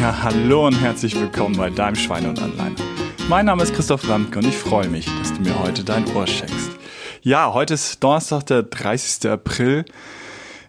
Ja, hallo und herzlich willkommen bei deinem Schweine und Anleiner. Mein Name ist Christoph Ramke und ich freue mich, dass du mir heute dein Ohr schenkst. Ja, heute ist Donnerstag, der 30. April.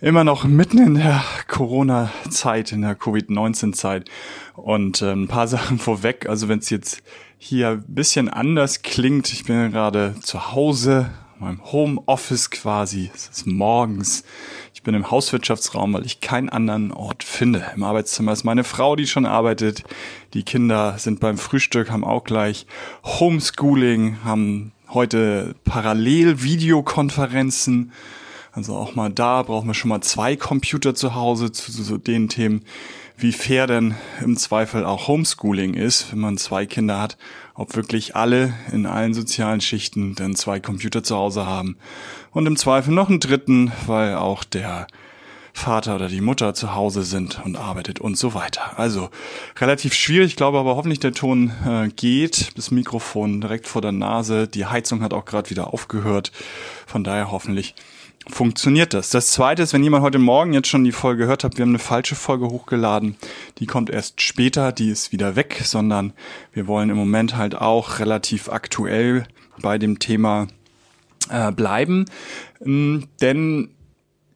Immer noch mitten in der Corona-Zeit, in der Covid-19-Zeit. Und äh, ein paar Sachen vorweg. Also wenn es jetzt hier ein bisschen anders klingt, ich bin gerade zu Hause, meinem Homeoffice quasi. Es ist morgens. Ich bin im Hauswirtschaftsraum, weil ich keinen anderen Ort finde. Im Arbeitszimmer ist meine Frau, die schon arbeitet. Die Kinder sind beim Frühstück, haben auch gleich Homeschooling, haben heute parallel Videokonferenzen. Also auch mal da brauchen wir schon mal zwei Computer zu Hause zu, zu, den Themen, wie fair denn im Zweifel auch Homeschooling ist, wenn man zwei Kinder hat, ob wirklich alle in allen sozialen Schichten dann zwei Computer zu Hause haben und im Zweifel noch einen dritten, weil auch der Vater oder die Mutter zu Hause sind und arbeitet und so weiter. Also relativ schwierig, glaube aber hoffentlich der Ton äh, geht. Das Mikrofon direkt vor der Nase. Die Heizung hat auch gerade wieder aufgehört. Von daher hoffentlich funktioniert das. Das zweite ist, wenn jemand heute Morgen jetzt schon die Folge gehört hat, wir haben eine falsche Folge hochgeladen. Die kommt erst später, die ist wieder weg, sondern wir wollen im Moment halt auch relativ aktuell bei dem Thema äh, bleiben. Ähm, denn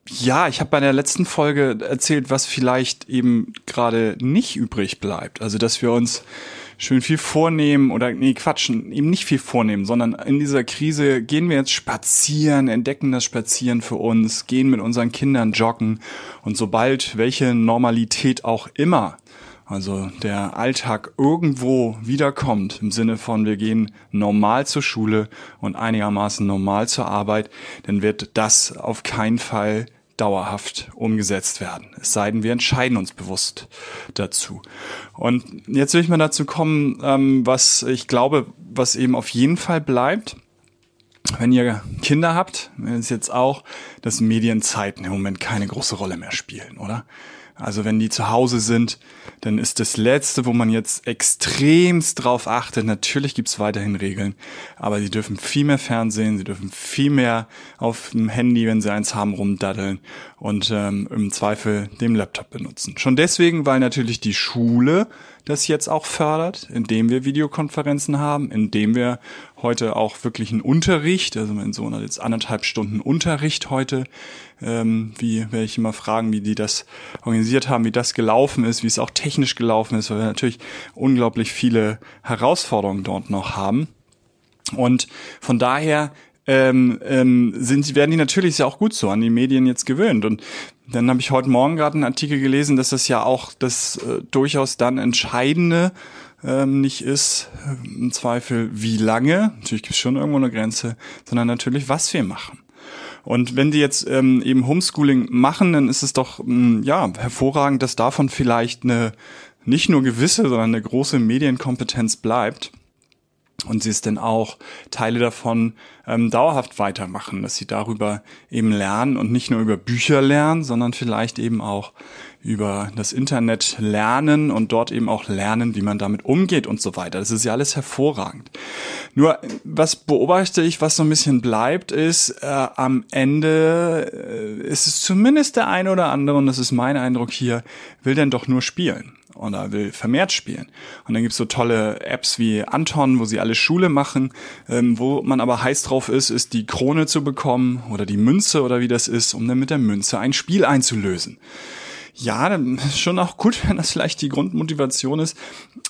ja, ich habe bei der letzten Folge erzählt, was vielleicht eben gerade nicht übrig bleibt. Also, dass wir uns schön viel vornehmen oder nee, quatschen, eben nicht viel vornehmen, sondern in dieser Krise gehen wir jetzt spazieren, entdecken das Spazieren für uns, gehen mit unseren Kindern joggen und sobald welche Normalität auch immer also der Alltag irgendwo wiederkommt, im Sinne von wir gehen normal zur Schule und einigermaßen normal zur Arbeit, dann wird das auf keinen Fall dauerhaft umgesetzt werden. Es sei denn, wir entscheiden uns bewusst dazu. Und jetzt will ich mal dazu kommen, ähm, was ich glaube, was eben auf jeden Fall bleibt. Wenn ihr Kinder habt, ist jetzt auch, dass Medienzeiten im Moment keine große Rolle mehr spielen, oder? Also wenn die zu Hause sind, dann ist das Letzte, wo man jetzt extremst drauf achtet. Natürlich gibt's weiterhin Regeln, aber sie dürfen viel mehr Fernsehen, sie dürfen viel mehr auf dem Handy, wenn sie eins haben, rumdaddeln und ähm, im Zweifel dem Laptop benutzen. Schon deswegen, weil natürlich die Schule das jetzt auch fördert, indem wir Videokonferenzen haben, indem wir heute auch wirklich einen Unterricht, also mein Sohn hat jetzt anderthalb Stunden Unterricht heute, ähm, wie werde ich immer fragen, wie die das organisiert haben, wie das gelaufen ist, wie es auch technisch gelaufen ist, weil wir natürlich unglaublich viele Herausforderungen dort noch haben. Und von daher ähm, ähm, sind, werden die natürlich ja auch gut so an die Medien jetzt gewöhnt. Und dann habe ich heute Morgen gerade einen Artikel gelesen, dass das ja auch das äh, durchaus dann Entscheidende ähm, nicht ist, äh, im Zweifel wie lange, natürlich gibt es schon irgendwo eine Grenze, sondern natürlich, was wir machen. Und wenn die jetzt ähm, eben Homeschooling machen, dann ist es doch ähm, ja hervorragend, dass davon vielleicht eine nicht nur gewisse, sondern eine große Medienkompetenz bleibt und sie es denn auch Teile davon ähm, dauerhaft weitermachen, dass sie darüber eben lernen und nicht nur über Bücher lernen, sondern vielleicht eben auch über das Internet lernen und dort eben auch lernen, wie man damit umgeht und so weiter. Das ist ja alles hervorragend. Nur was beobachte ich, was so ein bisschen bleibt, ist äh, am Ende äh, ist es zumindest der eine oder andere, und das ist mein Eindruck hier, will denn doch nur spielen oder will vermehrt spielen. Und dann gibt's so tolle Apps wie Anton, wo sie alle Schule machen. Ähm, wo man aber heiß drauf ist, ist die Krone zu bekommen oder die Münze oder wie das ist, um dann mit der Münze ein Spiel einzulösen. Ja, ist schon auch gut, wenn das vielleicht die Grundmotivation ist.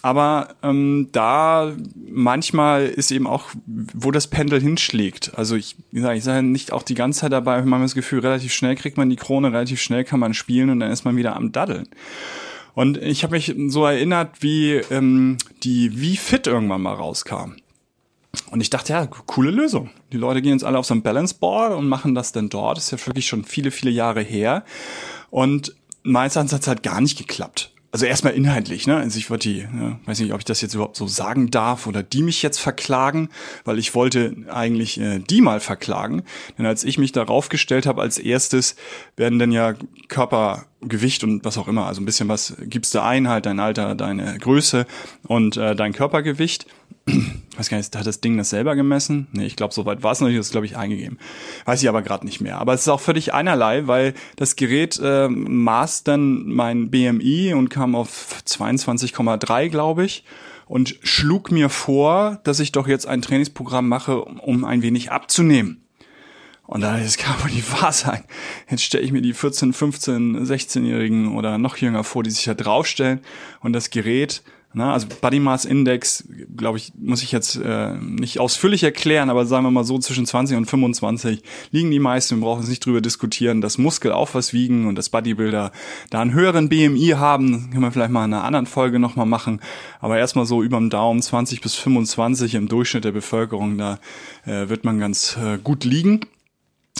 Aber ähm, da manchmal ist eben auch, wo das Pendel hinschlägt. Also ich, wie gesagt, ich sage nicht auch die ganze Zeit dabei, ich habe das Gefühl, relativ schnell kriegt man die Krone, relativ schnell kann man spielen und dann ist man wieder am Daddeln. Und ich habe mich so erinnert, wie ähm, die Wie Fit irgendwann mal rauskam. Und ich dachte, ja, coole Lösung. Die Leute gehen jetzt alle auf so ein Balance Board und machen das dann dort. Das ist ja wirklich schon viele, viele Jahre her. Und meines Erachtens hat gar nicht geklappt. Also erstmal inhaltlich, ne? Also ich wollte die, ne, weiß nicht, ob ich das jetzt überhaupt so sagen darf oder die mich jetzt verklagen, weil ich wollte eigentlich äh, die mal verklagen. Denn als ich mich darauf gestellt habe, als erstes werden dann ja Körper Gewicht und was auch immer. Also ein bisschen was gibst du ein, halt dein Alter, deine Größe und äh, dein Körpergewicht. Ich weiß gar nicht, hat das Ding das selber gemessen? Nee, ich glaube, soweit war es noch nicht, das glaube ich eingegeben. Weiß ich aber gerade nicht mehr. Aber es ist auch völlig einerlei, weil das Gerät äh, maß dann mein BMI und kam auf 22,3, glaube ich und schlug mir vor, dass ich doch jetzt ein Trainingsprogramm mache, um ein wenig abzunehmen. Und da das kann wohl nicht wahr sein. Jetzt stelle ich mir die 14, 15, 16-Jährigen oder noch jünger vor, die sich da draufstellen und das Gerät na, also Body Mass Index, glaube ich, muss ich jetzt äh, nicht ausführlich erklären, aber sagen wir mal so zwischen 20 und 25 liegen die meisten. Wir brauchen uns nicht drüber diskutieren, dass Muskel auch was wiegen und dass Bodybuilder da einen höheren BMI haben. Können wir vielleicht mal in einer anderen Folge nochmal machen. Aber erstmal so über dem Daumen 20 bis 25 im Durchschnitt der Bevölkerung, da äh, wird man ganz äh, gut liegen.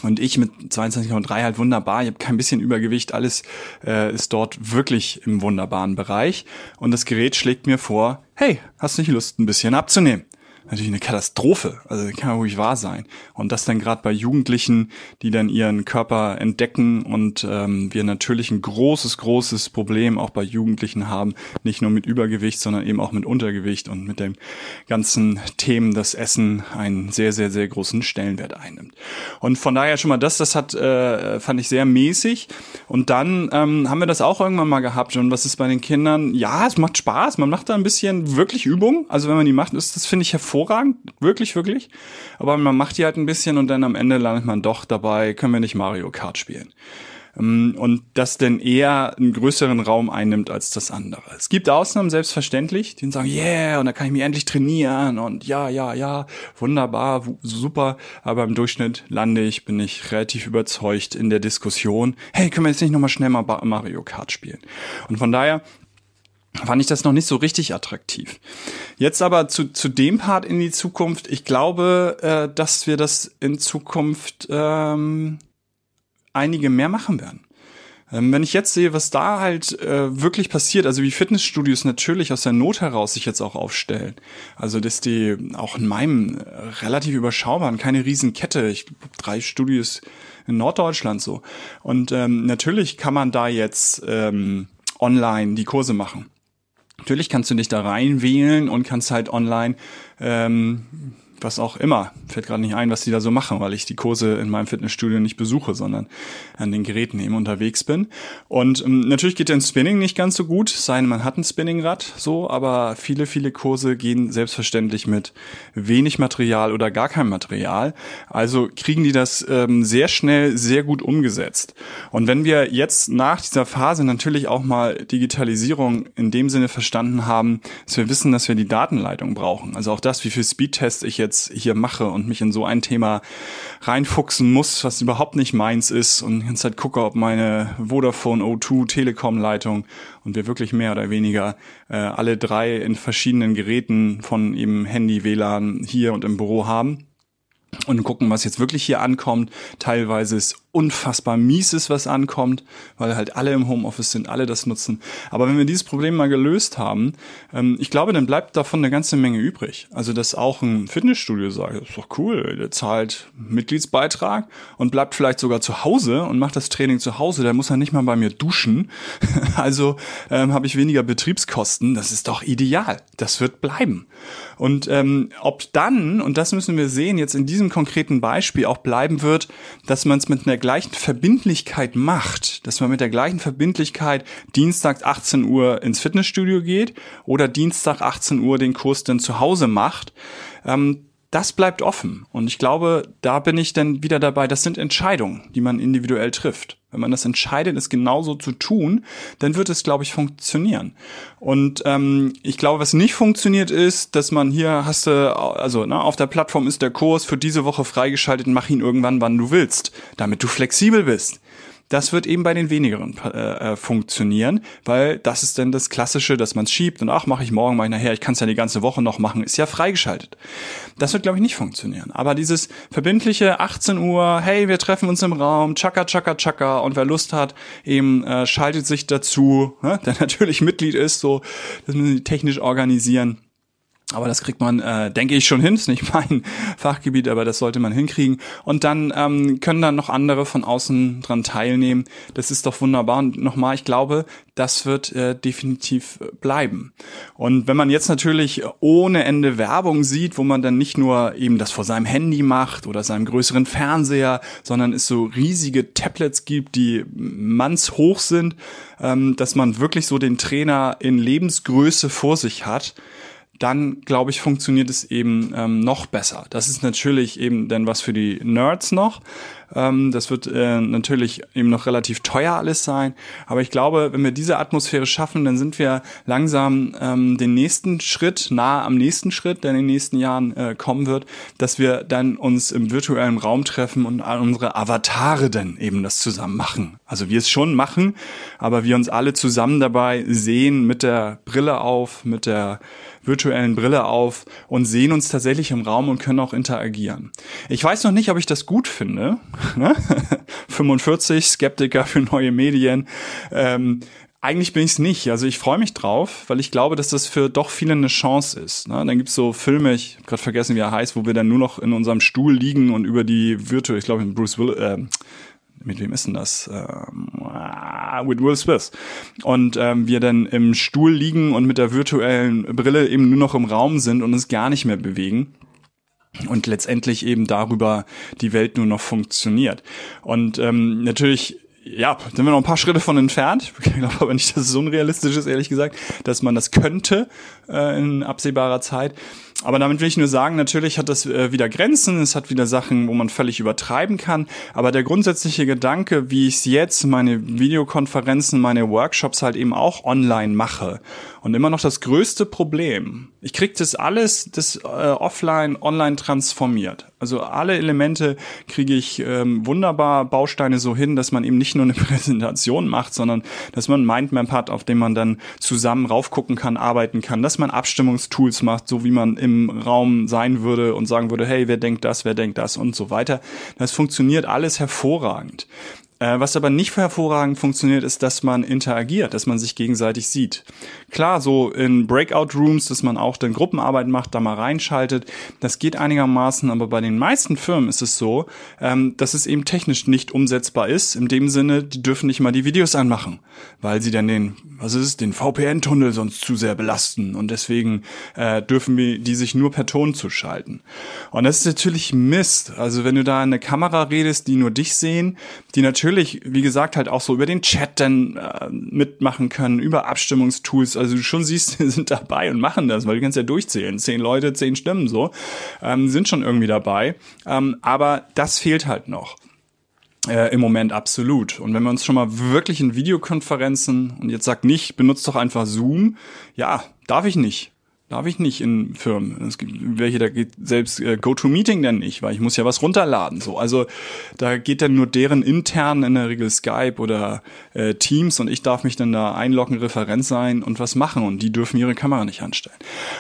Und ich mit 22,3 halt wunderbar. Ich habe kein bisschen Übergewicht. Alles äh, ist dort wirklich im wunderbaren Bereich. Und das Gerät schlägt mir vor, hey, hast nicht Lust, ein bisschen abzunehmen? Natürlich eine Katastrophe. Also kann ja ruhig wahr sein. Und das dann gerade bei Jugendlichen, die dann ihren Körper entdecken und ähm, wir natürlich ein großes, großes Problem auch bei Jugendlichen haben, nicht nur mit Übergewicht, sondern eben auch mit Untergewicht und mit den ganzen Themen, dass Essen einen sehr, sehr, sehr großen Stellenwert einnimmt. Und von daher schon mal das, das hat, äh, fand ich sehr mäßig. Und dann ähm, haben wir das auch irgendwann mal gehabt. Und was ist bei den Kindern? Ja, es macht Spaß. Man macht da ein bisschen wirklich Übung. Also wenn man die macht, ist das finde ich hervorragend hervorragend, wirklich, wirklich. Aber man macht die halt ein bisschen und dann am Ende landet man doch dabei, können wir nicht Mario Kart spielen. Ähm, und das denn eher einen größeren Raum einnimmt als das andere. Es gibt Ausnahmen, selbstverständlich, die sagen, yeah, und da kann ich mich endlich trainieren und ja, ja, ja, wunderbar, super. Aber im Durchschnitt lande ich, bin ich relativ überzeugt in der Diskussion, hey, können wir jetzt nicht nochmal schnell mal Mario Kart spielen? Und von daher fand ich das noch nicht so richtig attraktiv. Jetzt aber zu, zu dem Part in die Zukunft. Ich glaube, äh, dass wir das in Zukunft ähm, einige mehr machen werden. Ähm, wenn ich jetzt sehe, was da halt äh, wirklich passiert, also wie Fitnessstudios natürlich aus der Not heraus sich jetzt auch aufstellen. Also dass die auch in meinem äh, relativ überschaubaren, keine Riesenkette, ich drei Studios in Norddeutschland so. Und ähm, natürlich kann man da jetzt ähm, online die Kurse machen. Natürlich kannst du dich da reinwählen und kannst halt online ähm, was auch immer. Fällt gerade nicht ein, was die da so machen, weil ich die Kurse in meinem Fitnessstudio nicht besuche, sondern an den Geräten eben unterwegs bin. Und ähm, natürlich geht der Spinning nicht ganz so gut, sein man hat ein Spinningrad, so, aber viele, viele Kurse gehen selbstverständlich mit wenig Material oder gar kein Material. Also kriegen die das ähm, sehr schnell, sehr gut umgesetzt. Und wenn wir jetzt nach dieser Phase natürlich auch mal Digitalisierung in dem Sinne verstanden haben, dass wir wissen, dass wir die Datenleitung brauchen. Also auch das, wie viel Speedtests ich jetzt jetzt hier mache und mich in so ein Thema reinfuchsen muss, was überhaupt nicht meins ist und die ganze Zeit gucke, ob meine Vodafone O2 Telekom Leitung und wir wirklich mehr oder weniger äh, alle drei in verschiedenen Geräten von eben Handy, WLAN hier und im Büro haben und gucken, was jetzt wirklich hier ankommt. Teilweise ist unfassbar mieses, was ankommt, weil halt alle im Homeoffice sind, alle das nutzen. Aber wenn wir dieses Problem mal gelöst haben, ähm, ich glaube, dann bleibt davon eine ganze Menge übrig. Also, dass auch ein Fitnessstudio sagt, ist doch cool, der zahlt Mitgliedsbeitrag und bleibt vielleicht sogar zu Hause und macht das Training zu Hause, der muss ja nicht mal bei mir duschen. also ähm, habe ich weniger Betriebskosten. Das ist doch ideal. Das wird bleiben. Und ähm, ob dann, und das müssen wir sehen, jetzt in diesem konkreten Beispiel auch bleiben wird, dass man es mit einer gleichen Verbindlichkeit macht, dass man mit der gleichen Verbindlichkeit Dienstag 18 Uhr ins Fitnessstudio geht oder Dienstag 18 Uhr den Kurs dann zu Hause macht, ähm, das bleibt offen. Und ich glaube, da bin ich dann wieder dabei, das sind Entscheidungen, die man individuell trifft. Wenn man das entscheidet, es genauso zu tun, dann wird es, glaube ich, funktionieren. Und ähm, ich glaube, was nicht funktioniert ist, dass man hier hast du, also ne, auf der Plattform ist der Kurs für diese Woche freigeschaltet, mach ihn irgendwann, wann du willst, damit du flexibel bist. Das wird eben bei den wenigeren äh, äh, funktionieren, weil das ist dann das Klassische, dass man es schiebt und ach, mache ich morgen, mache ich nachher, ich kann es ja die ganze Woche noch machen, ist ja freigeschaltet. Das wird, glaube ich, nicht funktionieren. Aber dieses verbindliche 18 Uhr, hey, wir treffen uns im Raum, tschakka, tschakka, tschakka und wer Lust hat, eben äh, schaltet sich dazu, ne, der natürlich Mitglied ist, so, das müssen sie technisch organisieren Aber das kriegt man, äh, denke ich, schon hin. Ist nicht mein Fachgebiet, aber das sollte man hinkriegen. Und dann ähm, können dann noch andere von außen dran teilnehmen. Das ist doch wunderbar. Und nochmal, ich glaube, das wird äh, definitiv bleiben. Und wenn man jetzt natürlich ohne Ende Werbung sieht, wo man dann nicht nur eben das vor seinem Handy macht oder seinem größeren Fernseher, sondern es so riesige Tablets gibt, die mannshoch sind, ähm, dass man wirklich so den Trainer in Lebensgröße vor sich hat dann glaube ich, funktioniert es eben ähm, noch besser. Das ist natürlich eben dann was für die Nerds noch. Ähm, das wird äh, natürlich eben noch relativ teuer alles sein. Aber ich glaube, wenn wir diese Atmosphäre schaffen, dann sind wir langsam ähm, den nächsten Schritt, nahe am nächsten Schritt, der in den nächsten Jahren äh, kommen wird, dass wir dann uns im virtuellen Raum treffen und unsere Avatare dann eben das zusammen machen. Also wir es schon machen, aber wir uns alle zusammen dabei sehen mit der Brille auf, mit der virtuellen Brille auf und sehen uns tatsächlich im Raum und können auch interagieren. Ich weiß noch nicht, ob ich das gut finde. 45 ne? Skeptiker für neue Medien. Ähm, eigentlich bin ich es nicht. Also ich freue mich drauf, weil ich glaube, dass das für doch viele eine Chance ist. Ne? Dann gibt's so Filme, ich habe gerade vergessen, wie er heißt, wo wir dann nur noch in unserem Stuhl liegen und über die Virtual, ich glaube mit Bruce Will, äh, mit wem ist denn das? Ähm, with Will Smith. Und ähm, wir dann im Stuhl liegen und mit der virtuellen Brille eben nur noch im Raum sind und uns gar nicht mehr bewegen und letztendlich eben darüber die Welt nur noch funktioniert. Und ähm, natürlich ja, sind wir noch ein paar Schritte von entfernt. Ich glaube aber nicht, dass es unrealistisch ist, ehrlich gesagt, dass man das könnte äh, in absehbarer Zeit. Aber damit will ich nur sagen, natürlich hat das äh, wieder Grenzen, es hat wieder Sachen, wo man völlig übertreiben kann. Aber der grundsätzliche Gedanke, wie ich es jetzt, meine Videokonferenzen, meine Workshops halt eben auch online mache. Und immer noch das größte Problem. Ich krieg das alles, das äh, offline, online transformiert. Also alle Elemente kriege ich ähm, wunderbar Bausteine so hin, dass man eben nicht nur eine Präsentation macht, sondern dass man Mindmap hat, auf dem man dann zusammen raufgucken kann, arbeiten kann, dass man Abstimmungstools macht, so wie man im Raum sein würde und sagen würde, hey, wer denkt das, wer denkt das und so weiter. Das funktioniert alles hervorragend. Äh, was aber nicht hervorragend funktioniert, ist, dass man interagiert, dass man sich gegenseitig sieht. Klar, so in Breakout-Rooms, dass man auch dann Gruppenarbeit macht, da mal reinschaltet, das geht einigermaßen, aber bei den meisten Firmen ist es so, ähm, dass es eben technisch nicht umsetzbar ist, in dem Sinne, die dürfen nicht mal die Videos anmachen, weil sie dann den, was ist es, den VPN-Tunnel sonst zu sehr belasten und deswegen äh, dürfen wir die sich nur per Ton zuschalten. Und das ist natürlich Mist. Also wenn du da eine Kamera redest, die nur dich sehen, die natürlich natürlich, wie gesagt, halt auch so über den Chat dann äh, mitmachen können, über Abstimmungstools. Also du schon siehst, die sind dabei und machen das, weil du kannst ja durchzählen. Zehn Leute, zehn Stimmen so, ähm, sind schon irgendwie dabei. Ähm, aber das fehlt halt noch. Äh, Im Moment absolut. Und wenn wir uns schon mal wirklich in Videokonferenzen und jetzt sagt nicht, benutzt doch einfach Zoom, ja, darf ich nicht. Darf ich nicht in Firmen. Es gibt welche, da geht selbst äh, GoToMeeting dann nicht, weil ich muss ja was runterladen. So, also da geht dann nur deren intern in der Regel Skype oder äh, Teams und ich darf mich dann da einloggen, Referent sein und was machen und die dürfen ihre Kamera nicht anstellen.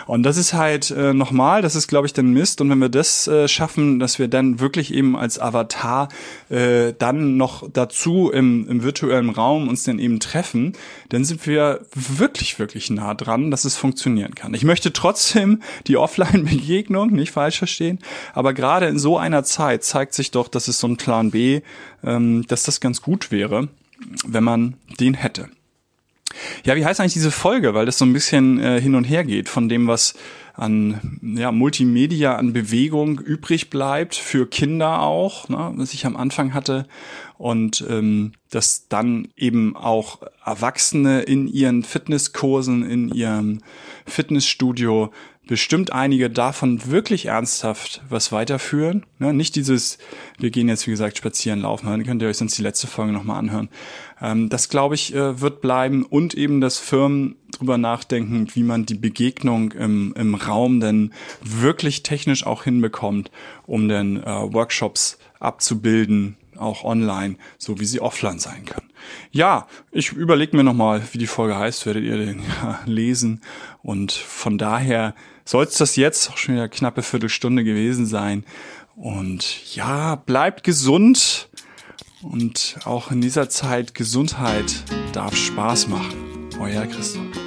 Und das ist halt äh, nochmal, das ist glaube ich dann Mist. Und wenn wir das äh, schaffen, dass wir dann wirklich eben als Avatar äh, dann noch dazu im, im virtuellen Raum uns dann eben treffen, dann sind wir wirklich wirklich nah dran, dass es funktionieren kann. Ich möchte möchte trotzdem die Offline-Begegnung, nicht falsch verstehen, aber gerade in so einer Zeit zeigt sich doch, dass es so ein Plan B, ähm, dass das ganz gut wäre, wenn man den hätte. Ja, wie heißt eigentlich diese Folge? Weil das so ein bisschen äh, hin und her geht von dem, was an ja, Multimedia, an Bewegung übrig bleibt, für Kinder auch, ne, was ich am Anfang hatte. Und ähm, dass dann eben auch Erwachsene in ihren Fitnesskursen, in ihrem Fitnessstudio bestimmt einige davon wirklich ernsthaft was weiterführen. Ne? Nicht dieses, wir gehen jetzt wie gesagt spazieren, laufen, dann könnt ihr euch sonst die letzte Folge nochmal anhören. Ähm, das glaube ich äh, wird bleiben und eben, dass Firmen drüber nachdenken, wie man die Begegnung im, im Raum denn wirklich technisch auch hinbekommt, um dann äh, Workshops abzubilden, auch online, so wie sie offline sein können. Ja, ich überlege mir nochmal, wie die Folge heißt, werdet ihr den ja lesen. Und von daher soll es das jetzt auch schon wieder knappe Viertelstunde gewesen sein. Und ja, bleibt gesund. Und auch in dieser Zeit Gesundheit darf Spaß machen. Euer Christoph.